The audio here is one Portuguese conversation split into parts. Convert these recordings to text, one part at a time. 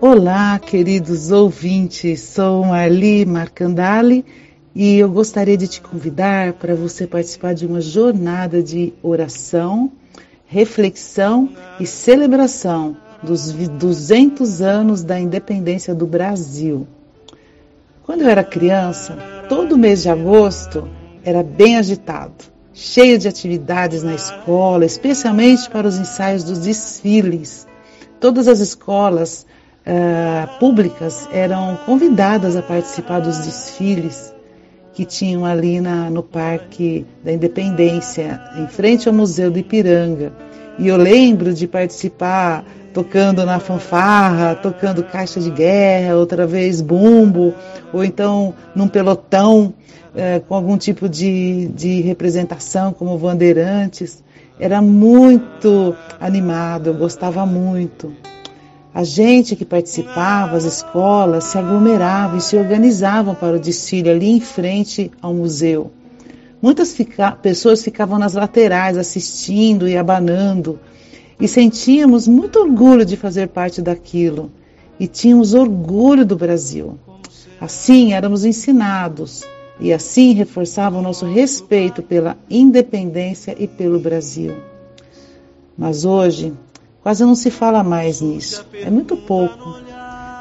Olá, queridos ouvintes. Sou Marli Marcandali e eu gostaria de te convidar para você participar de uma jornada de oração, reflexão e celebração dos 200 anos da independência do Brasil. Quando eu era criança, todo mês de agosto era bem agitado, cheio de atividades na escola, especialmente para os ensaios dos desfiles. Todas as escolas uh, públicas eram convidadas a participar dos desfiles que tinham ali na, no Parque da Independência, em frente ao Museu do Ipiranga. E eu lembro de participar tocando na fanfarra, tocando caixa de guerra, outra vez bumbo, ou então num pelotão uh, com algum tipo de, de representação, como Bandeirantes. Era muito animado, eu gostava muito. A gente que participava, as escolas, se aglomeravam e se organizavam para o desfile ali em frente ao museu. Muitas fica pessoas ficavam nas laterais assistindo e abanando, e sentíamos muito orgulho de fazer parte daquilo, e tínhamos orgulho do Brasil. Assim éramos ensinados, e assim reforçava o nosso respeito pela independência e pelo Brasil. Mas hoje, Quase não se fala mais nisso. É muito pouco.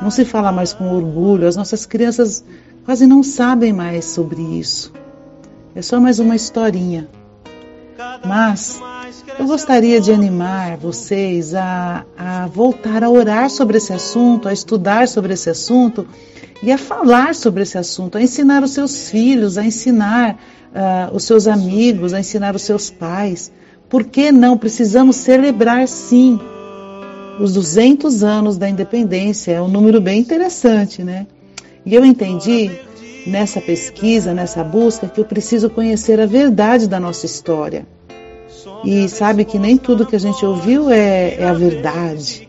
Não se fala mais com orgulho. As nossas crianças quase não sabem mais sobre isso. É só mais uma historinha. Mas eu gostaria de animar vocês a, a voltar a orar sobre esse assunto, a estudar sobre esse assunto e a falar sobre esse assunto, a ensinar os seus filhos, a ensinar uh, os seus amigos, a ensinar os seus pais. Por que não? Precisamos celebrar sim os 200 anos da independência. É um número bem interessante, né? E eu entendi nessa pesquisa, nessa busca, que eu preciso conhecer a verdade da nossa história. E sabe que nem tudo que a gente ouviu é, é a verdade.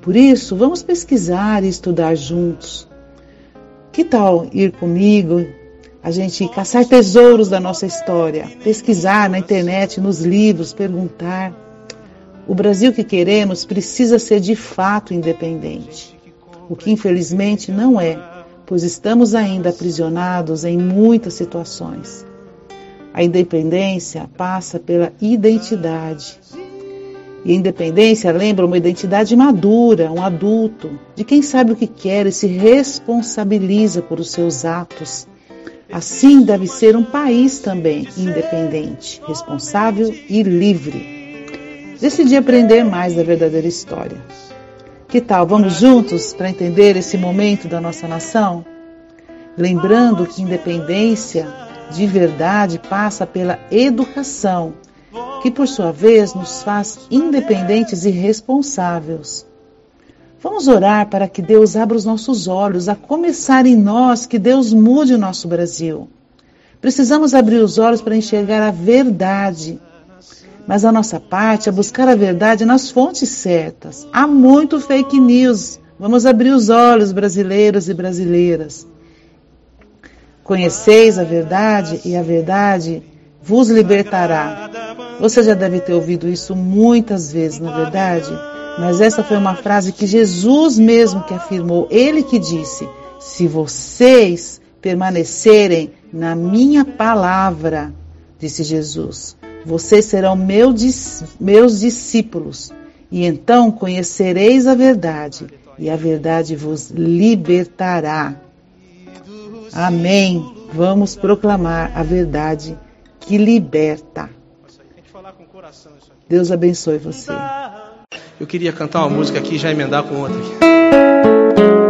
Por isso, vamos pesquisar e estudar juntos. Que tal ir comigo, a gente caçar tesouros da nossa história, pesquisar na internet, nos livros, perguntar. O Brasil que queremos precisa ser de fato independente, o que infelizmente não é, pois estamos ainda aprisionados em muitas situações. A independência passa pela identidade. E a independência lembra uma identidade madura, um adulto, de quem sabe o que quer e se responsabiliza por os seus atos. Assim deve ser um país também independente, responsável e livre decidi aprender mais da verdadeira história. Que tal? Vamos juntos para entender esse momento da nossa nação? Lembrando que independência de verdade passa pela educação, que por sua vez nos faz independentes e responsáveis. Vamos orar para que Deus abra os nossos olhos, a começar em nós, que Deus mude o nosso Brasil. Precisamos abrir os olhos para enxergar a verdade mas a nossa parte é buscar a verdade nas fontes certas. Há muito fake news. Vamos abrir os olhos, brasileiros e brasileiras. Conheceis a verdade e a verdade vos libertará. Você já deve ter ouvido isso muitas vezes, na é verdade, mas essa foi uma frase que Jesus mesmo que afirmou, ele que disse: "Se vocês permanecerem na minha palavra", disse Jesus, vocês serão meus discípulos, e então conhecereis a verdade, e a verdade vos libertará. Amém. Vamos proclamar a verdade que liberta. Deus abençoe você. Eu queria cantar uma música aqui e já emendar com outra aqui.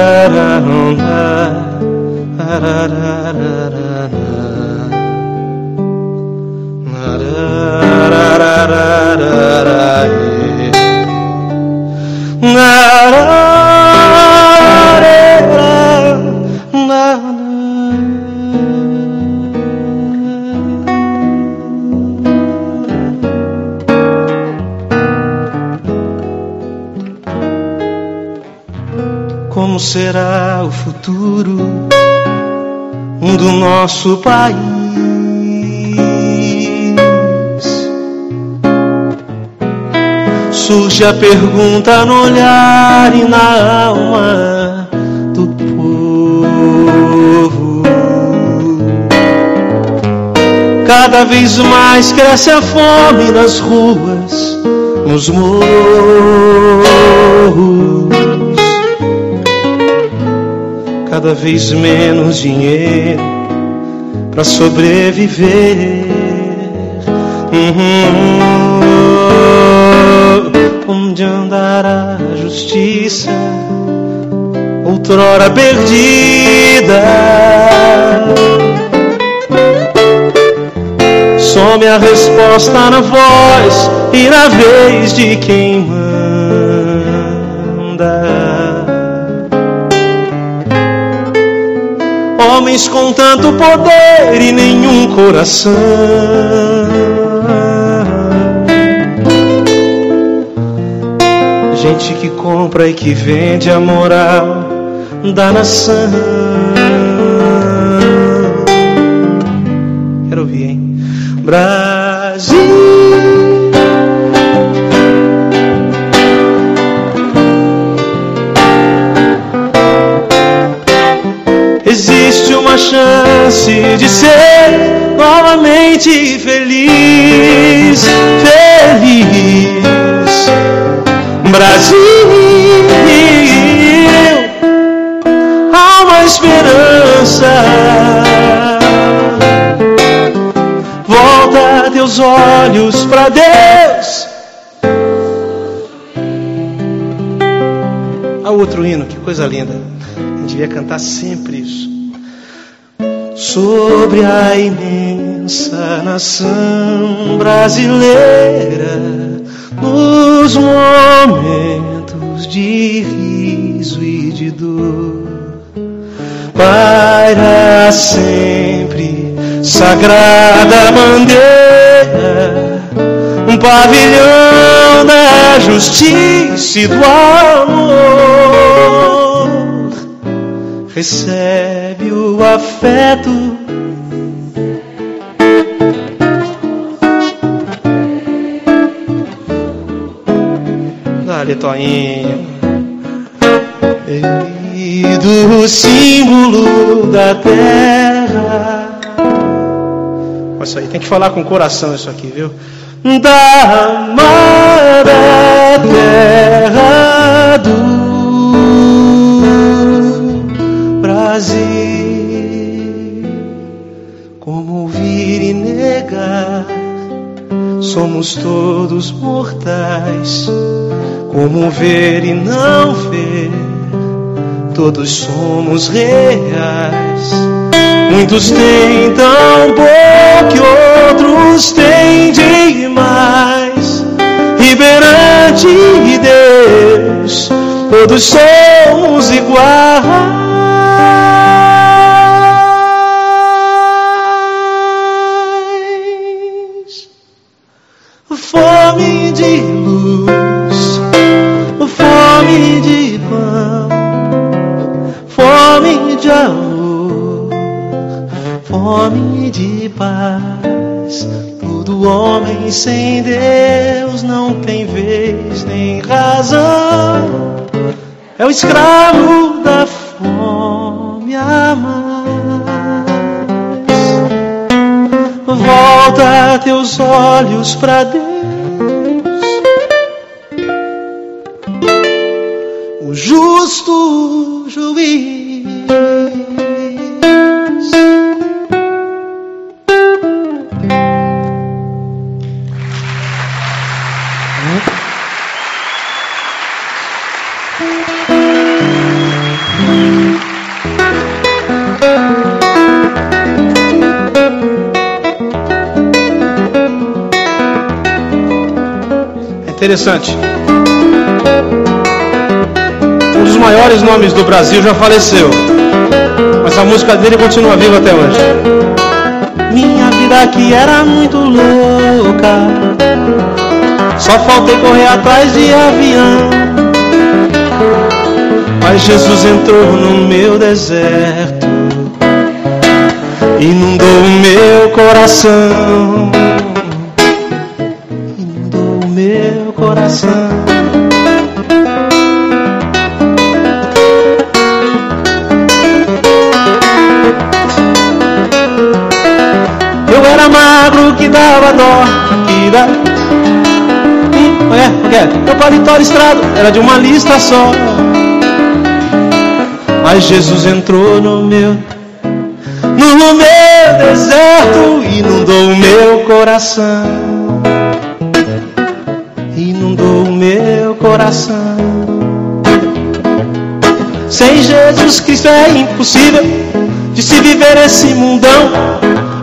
como será o futuro do nosso país. Surge a pergunta no olhar e na alma do povo. Cada vez mais cresce a fome nas ruas, nos morros cada vez menos dinheiro para sobreviver. Uhum. Onde andará a justiça, outrora perdida? Some a resposta na voz e na vez de quem manda. Homens com tanto poder e nenhum coração. Gente que compra e que vende a moral da nação. Quero ouvir, hein? Brasil. De ser novamente feliz, feliz. Brasil, há uma esperança. Volta teus olhos para Deus. Há outro hino, que coisa linda devia cantar sempre isso. Sobre a imensa nação brasileira, nos momentos de riso e de dor, paira sempre sagrada bandeira, um pavilhão da justiça e do amor recebe o afeto. Dale, Toinho. E do símbolo da terra. Olha isso aí, tem que falar com o coração isso aqui, viu? Da amada terra do Como ouvir e negar? Somos todos mortais. Como ver e não ver? Todos somos reais. Muitos têm tão pouco que outros têm demais. E Deus, todos somos iguais. Fome de luz, fome de pão, fome de amor, fome de paz. Todo homem sem Deus não tem vez nem razão. É o escravo da fome mais. Volta teus olhos para Deus Interessante maiores nomes do Brasil já faleceu. Mas a música dele continua viva até hoje. Minha vida aqui era muito louca. Só faltei correr atrás de avião. Mas Jesus entrou no meu deserto, inundou o meu coração, coração. Eu era magro que dava dó, que dava é, é, meu paletó listrado era de uma lista só. Mas Jesus entrou no meu, no meu deserto, inundou o meu coração. Coração. Sem Jesus Cristo é impossível de se viver esse mundão.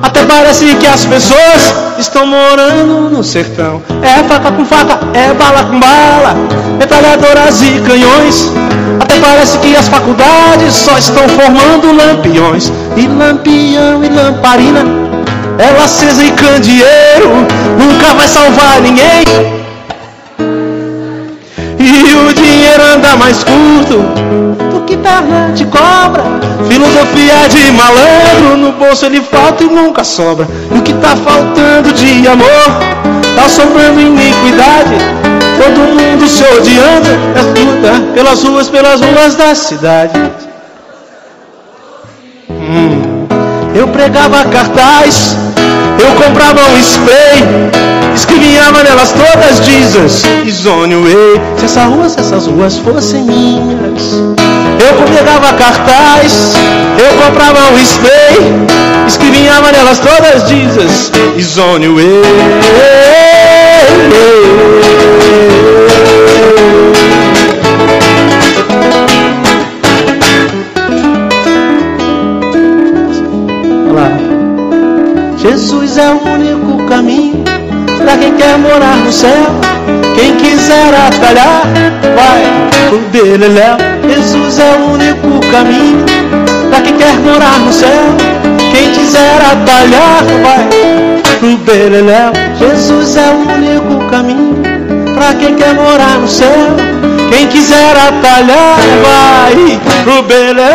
Até parece que as pessoas estão morando no sertão. É faca com faca, é bala com bala, metralhadoras e canhões. Até parece que as faculdades só estão formando lampiões. E lampião e lamparina, ela acesa e candeeiro, nunca vai salvar ninguém. E o dinheiro anda mais curto do que perna de cobra. Filosofia de malandro, no bolso ele falta e nunca sobra. E o que tá faltando de amor, tá sobrando iniquidade. Todo mundo se odiando, é pelas ruas, pelas ruas da cidade. Hum. Eu pregava cartaz, eu comprava um spray, escrevia nelas todas Jesus, is on way. Se essas ruas, se essas ruas fossem minhas, eu pregava cartaz, eu comprava um spray, escrevia nelas todas Jesus, is on way. Jesus é o único caminho para quem quer morar no céu. Quem quiser atalhar, vai pro Beleléu. Jesus é o único caminho para quem quer morar no céu. Quem quiser atalhar, vai pro Beleléu. Jesus é o único caminho para quem quer morar no céu. Quem quiser atalhar, vai pro Beleléu.